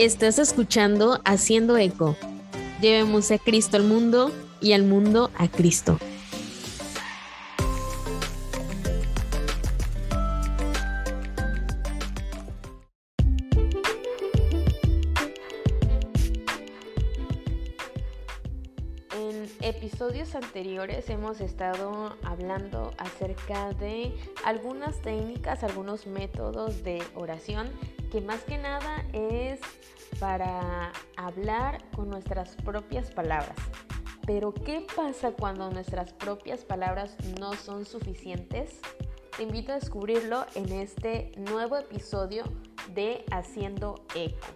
Estás escuchando Haciendo Eco. Llevemos a Cristo al mundo y al mundo a Cristo. En episodios anteriores hemos estado hablando acerca de algunas técnicas, algunos métodos de oración que más que nada es para hablar con nuestras propias palabras. Pero ¿qué pasa cuando nuestras propias palabras no son suficientes? Te invito a descubrirlo en este nuevo episodio de Haciendo Eco.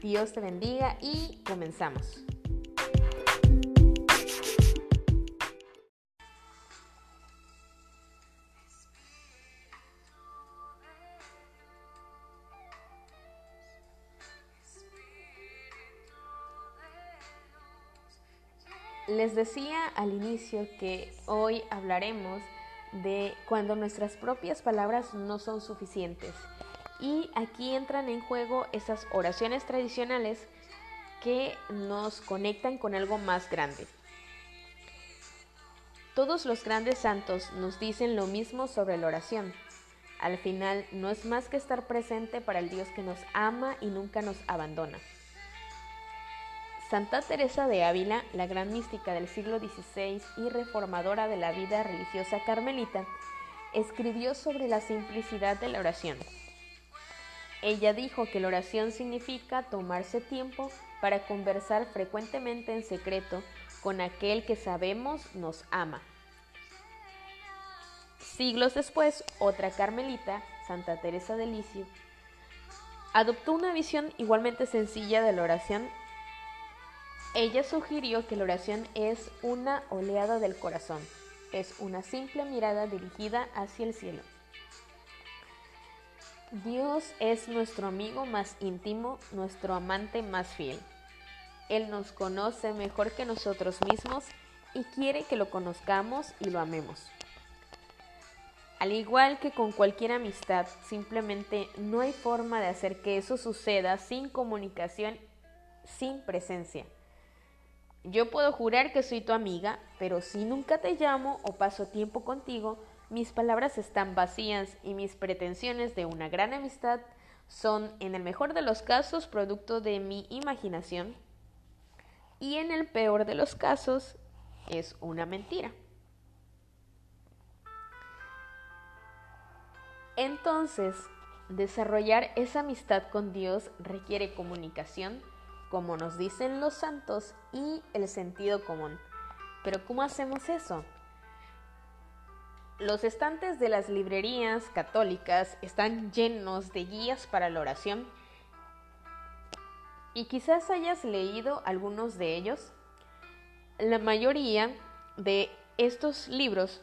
Dios te bendiga y comenzamos. Les decía al inicio que hoy hablaremos de cuando nuestras propias palabras no son suficientes. Y aquí entran en juego esas oraciones tradicionales que nos conectan con algo más grande. Todos los grandes santos nos dicen lo mismo sobre la oración. Al final no es más que estar presente para el Dios que nos ama y nunca nos abandona. Santa Teresa de Ávila, la gran mística del siglo XVI y reformadora de la vida religiosa carmelita, escribió sobre la simplicidad de la oración. Ella dijo que la oración significa tomarse tiempo para conversar frecuentemente en secreto con aquel que sabemos nos ama. Siglos después, otra carmelita, Santa Teresa de Licio, adoptó una visión igualmente sencilla de la oración ella sugirió que la oración es una oleada del corazón, es una simple mirada dirigida hacia el cielo. Dios es nuestro amigo más íntimo, nuestro amante más fiel. Él nos conoce mejor que nosotros mismos y quiere que lo conozcamos y lo amemos. Al igual que con cualquier amistad, simplemente no hay forma de hacer que eso suceda sin comunicación, sin presencia. Yo puedo jurar que soy tu amiga, pero si nunca te llamo o paso tiempo contigo, mis palabras están vacías y mis pretensiones de una gran amistad son, en el mejor de los casos, producto de mi imaginación y en el peor de los casos es una mentira. Entonces, desarrollar esa amistad con Dios requiere comunicación, como nos dicen los santos, y el sentido común. Pero ¿cómo hacemos eso? Los estantes de las librerías católicas están llenos de guías para la oración y quizás hayas leído algunos de ellos. La mayoría de estos libros,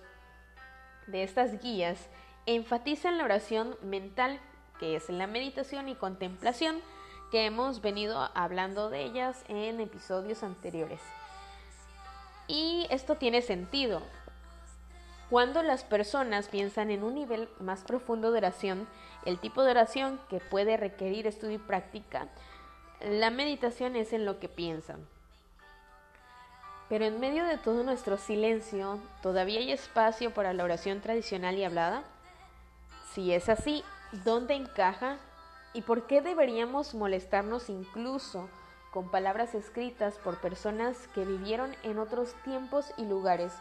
de estas guías, enfatizan la oración mental, que es la meditación y contemplación, que hemos venido hablando de ellas en episodios anteriores. Y esto tiene sentido. Cuando las personas piensan en un nivel más profundo de oración, el tipo de oración que puede requerir estudio y práctica, la meditación es en lo que piensan. Pero en medio de todo nuestro silencio, ¿todavía hay espacio para la oración tradicional y hablada? Si es así, ¿dónde encaja ¿Y por qué deberíamos molestarnos incluso con palabras escritas por personas que vivieron en otros tiempos y lugares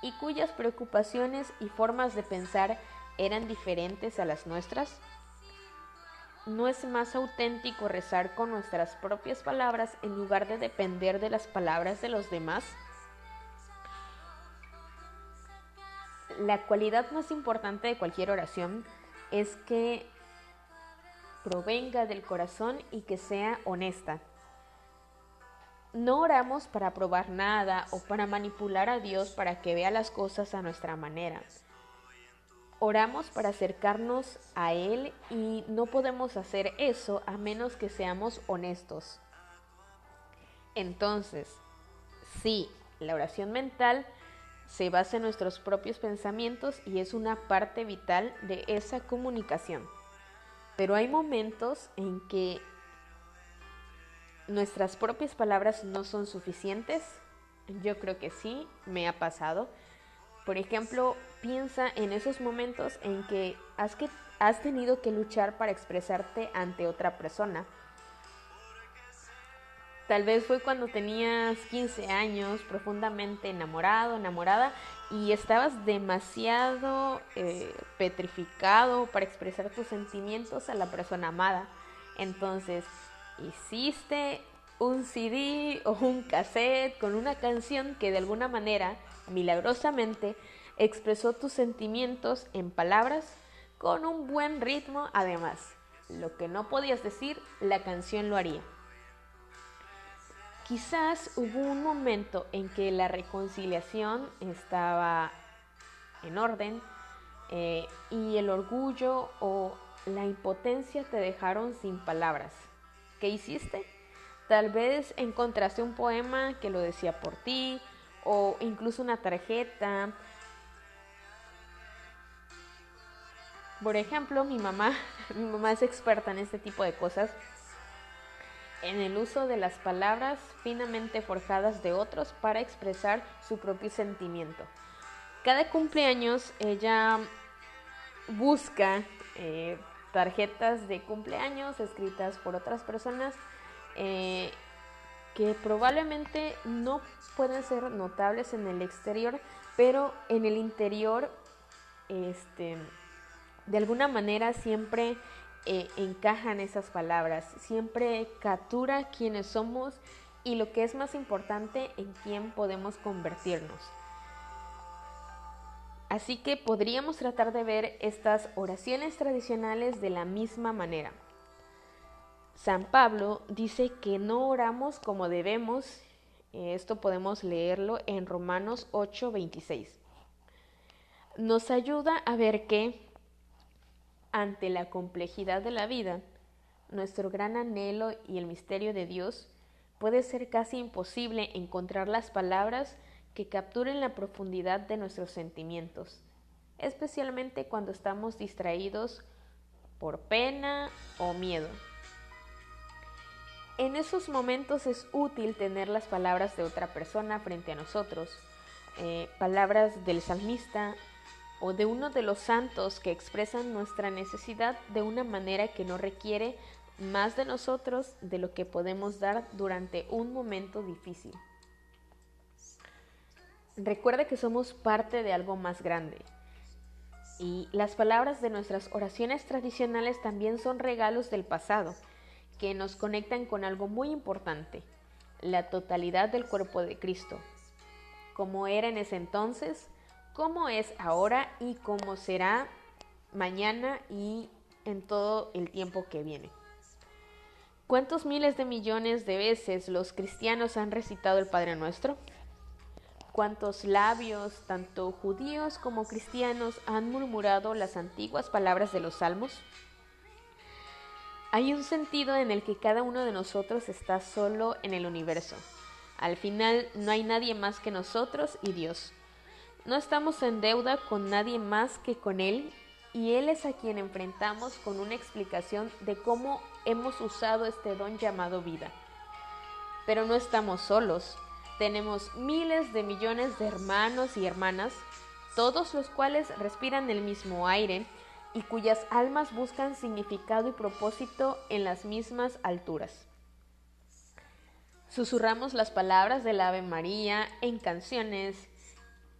y cuyas preocupaciones y formas de pensar eran diferentes a las nuestras? ¿No es más auténtico rezar con nuestras propias palabras en lugar de depender de las palabras de los demás? La cualidad más importante de cualquier oración es que provenga del corazón y que sea honesta. No oramos para probar nada o para manipular a Dios para que vea las cosas a nuestra manera. Oramos para acercarnos a Él y no podemos hacer eso a menos que seamos honestos. Entonces, sí, la oración mental se basa en nuestros propios pensamientos y es una parte vital de esa comunicación. Pero hay momentos en que nuestras propias palabras no son suficientes. Yo creo que sí, me ha pasado. Por ejemplo, piensa en esos momentos en que has, que has tenido que luchar para expresarte ante otra persona. Tal vez fue cuando tenías 15 años, profundamente enamorado, enamorada, y estabas demasiado eh, petrificado para expresar tus sentimientos a la persona amada. Entonces, hiciste un CD o un cassette con una canción que de alguna manera, milagrosamente, expresó tus sentimientos en palabras con un buen ritmo además. Lo que no podías decir, la canción lo haría. Quizás hubo un momento en que la reconciliación estaba en orden eh, y el orgullo o la impotencia te dejaron sin palabras. ¿Qué hiciste? Tal vez encontraste un poema que lo decía por ti o incluso una tarjeta. Por ejemplo, mi mamá, mi mamá es experta en este tipo de cosas, en el uso de las palabras finamente forjadas de otros para expresar su propio sentimiento. Cada cumpleaños ella busca eh, tarjetas de cumpleaños escritas por otras personas eh, que probablemente no pueden ser notables en el exterior, pero en el interior, este, de alguna manera siempre eh, encajan esas palabras, siempre captura quiénes somos y lo que es más importante, en quién podemos convertirnos. Así que podríamos tratar de ver estas oraciones tradicionales de la misma manera. San Pablo dice que no oramos como debemos. Esto podemos leerlo en Romanos 8:26. Nos ayuda a ver que, ante la complejidad de la vida, nuestro gran anhelo y el misterio de Dios, puede ser casi imposible encontrar las palabras que capturen la profundidad de nuestros sentimientos, especialmente cuando estamos distraídos por pena o miedo. En esos momentos es útil tener las palabras de otra persona frente a nosotros, eh, palabras del salmista o de uno de los santos que expresan nuestra necesidad de una manera que no requiere más de nosotros de lo que podemos dar durante un momento difícil. Recuerda que somos parte de algo más grande. Y las palabras de nuestras oraciones tradicionales también son regalos del pasado, que nos conectan con algo muy importante, la totalidad del cuerpo de Cristo, como era en ese entonces, cómo es ahora y cómo será mañana y en todo el tiempo que viene. ¿Cuántos miles de millones de veces los cristianos han recitado el Padre Nuestro? cuántos labios, tanto judíos como cristianos, han murmurado las antiguas palabras de los salmos? Hay un sentido en el que cada uno de nosotros está solo en el universo. Al final no hay nadie más que nosotros y Dios. No estamos en deuda con nadie más que con Él y Él es a quien enfrentamos con una explicación de cómo hemos usado este don llamado vida. Pero no estamos solos. Tenemos miles de millones de hermanos y hermanas, todos los cuales respiran el mismo aire y cuyas almas buscan significado y propósito en las mismas alturas. Susurramos las palabras del Ave María en canciones,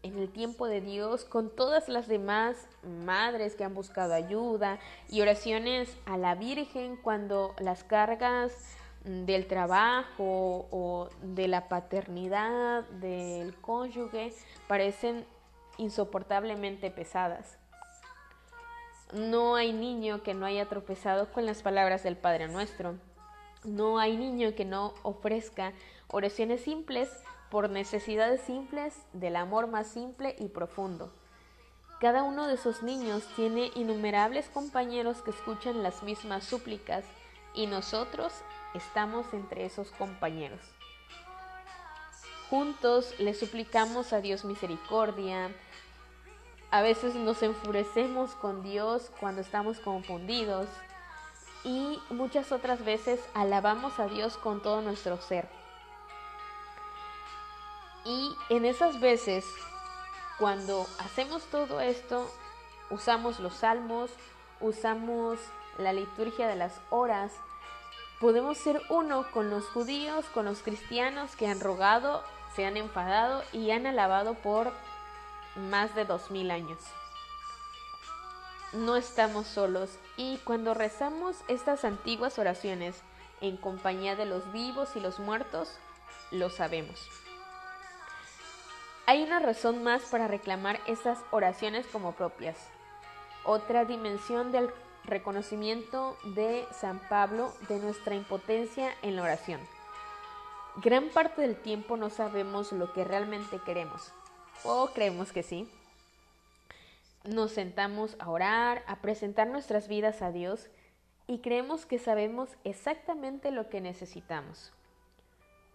en el tiempo de Dios, con todas las demás madres que han buscado ayuda y oraciones a la Virgen cuando las cargas del trabajo o de la paternidad del cónyuge parecen insoportablemente pesadas. No hay niño que no haya tropezado con las palabras del Padre Nuestro. No hay niño que no ofrezca oraciones simples por necesidades simples del amor más simple y profundo. Cada uno de esos niños tiene innumerables compañeros que escuchan las mismas súplicas y nosotros estamos entre esos compañeros. Juntos le suplicamos a Dios misericordia. A veces nos enfurecemos con Dios cuando estamos confundidos. y muchas otras veces alabamos a Dios con todo nuestro ser. Y en esas veces, cuando hacemos todo esto, usamos los salmos, usamos la liturgia de las horas, podemos ser uno con los judíos, con los cristianos que han rogado, se han enfadado y han alabado por más de dos mil años. No estamos solos y cuando rezamos estas antiguas oraciones en compañía de los vivos y los muertos, lo sabemos. Hay una razón más para reclamar estas oraciones como propias. Otra dimensión del reconocimiento de San Pablo de nuestra impotencia en la oración. Gran parte del tiempo no sabemos lo que realmente queremos. O creemos que sí. Nos sentamos a orar, a presentar nuestras vidas a Dios y creemos que sabemos exactamente lo que necesitamos.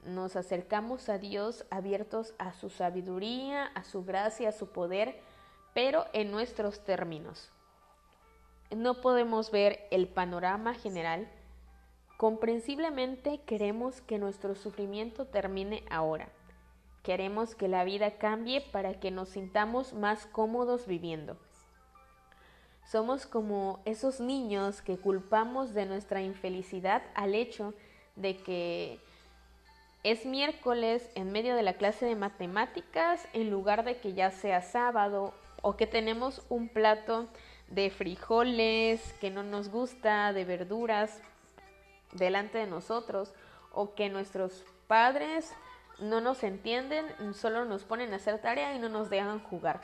Nos acercamos a Dios abiertos a su sabiduría, a su gracia, a su poder, pero en nuestros términos. No podemos ver el panorama general. Comprensiblemente queremos que nuestro sufrimiento termine ahora. Queremos que la vida cambie para que nos sintamos más cómodos viviendo. Somos como esos niños que culpamos de nuestra infelicidad al hecho de que es miércoles en medio de la clase de matemáticas en lugar de que ya sea sábado o que tenemos un plato de frijoles que no nos gusta, de verduras delante de nosotros o que nuestros padres no nos entienden, solo nos ponen a hacer tarea y no nos dejan jugar.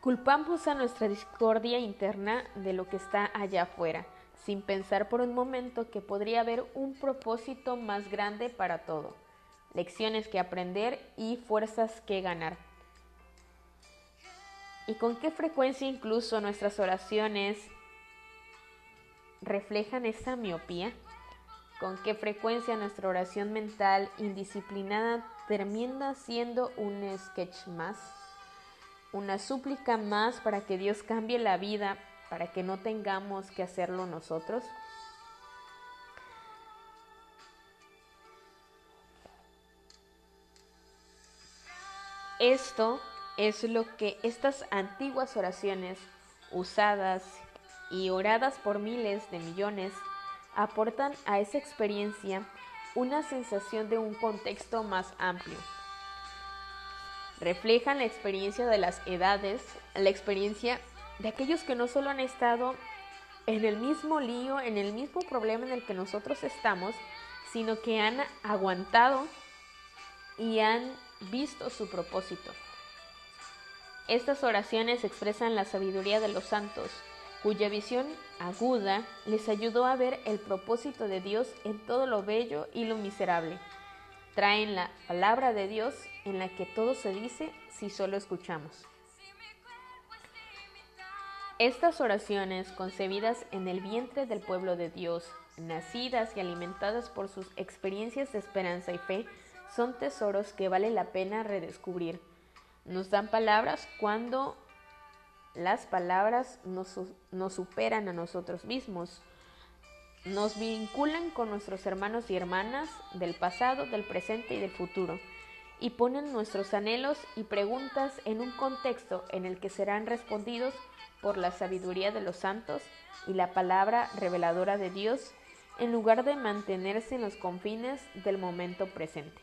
Culpamos a nuestra discordia interna de lo que está allá afuera sin pensar por un momento que podría haber un propósito más grande para todo, lecciones que aprender y fuerzas que ganar. ¿Y con qué frecuencia incluso nuestras oraciones reflejan esa miopía? ¿Con qué frecuencia nuestra oración mental indisciplinada termina siendo un sketch más? Una súplica más para que Dios cambie la vida para que no tengamos que hacerlo nosotros? Esto es lo que estas antiguas oraciones usadas y oradas por miles de millones aportan a esa experiencia una sensación de un contexto más amplio. Reflejan la experiencia de las edades, la experiencia de aquellos que no solo han estado en el mismo lío, en el mismo problema en el que nosotros estamos, sino que han aguantado y han visto su propósito. Estas oraciones expresan la sabiduría de los santos, cuya visión aguda les ayudó a ver el propósito de Dios en todo lo bello y lo miserable. Traen la palabra de Dios en la que todo se dice si solo escuchamos. Estas oraciones, concebidas en el vientre del pueblo de Dios, nacidas y alimentadas por sus experiencias de esperanza y fe, son tesoros que vale la pena redescubrir. Nos dan palabras cuando las palabras nos, nos, superan a nosotros mismos. Nos vinculan con nuestros hermanos y hermanas del pasado, del presente y del futuro. Y ponen nuestros anhelos y preguntas en un contexto en el que serán respondidos por la sabiduría de los santos y la palabra reveladora de Dios, en lugar de mantenerse en los confines del momento presente.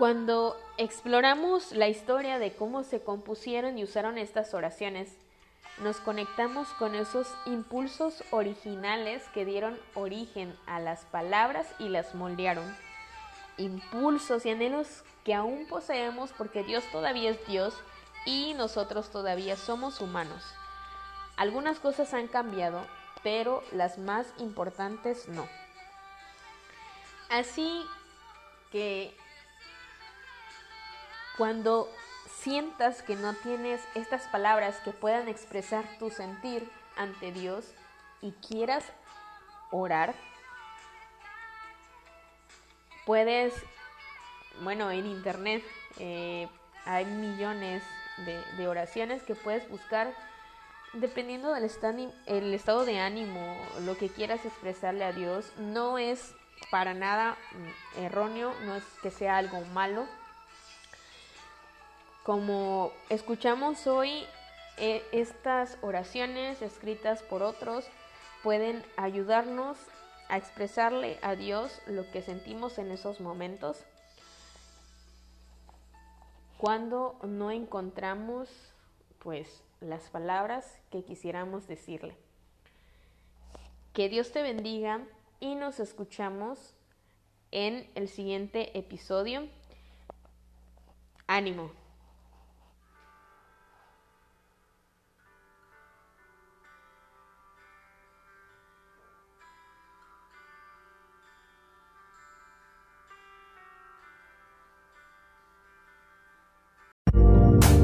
Cuando exploramos la historia de cómo se compusieron y usaron estas oraciones, nos conectamos con esos impulsos originales que dieron origen a las palabras y las moldearon. Impulsos y anhelos que aún poseemos porque Dios todavía es Dios y nosotros todavía somos humanos. Algunas cosas han cambiado, pero las más importantes no. Así que cuando sientas que no tienes estas palabras que puedan expresar tu sentir ante Dios y quieras orar, puedes, bueno, en internet eh, hay millones de, oraciones que puedes buscar dependiendo del el estado de ánimo, lo que quieras expresarle a Dios, no es para nada mm, erróneo, no es que sea algo malo. Como escuchamos hoy, e, estas oraciones escritas por otros pueden ayudarnos a expresarle a Dios lo que sentimos en esos momentos cuando no encontramos pues las palabras que quisiéramos decirle. Que Dios te bendiga y nos escuchamos en el siguiente episodio. Ánimo.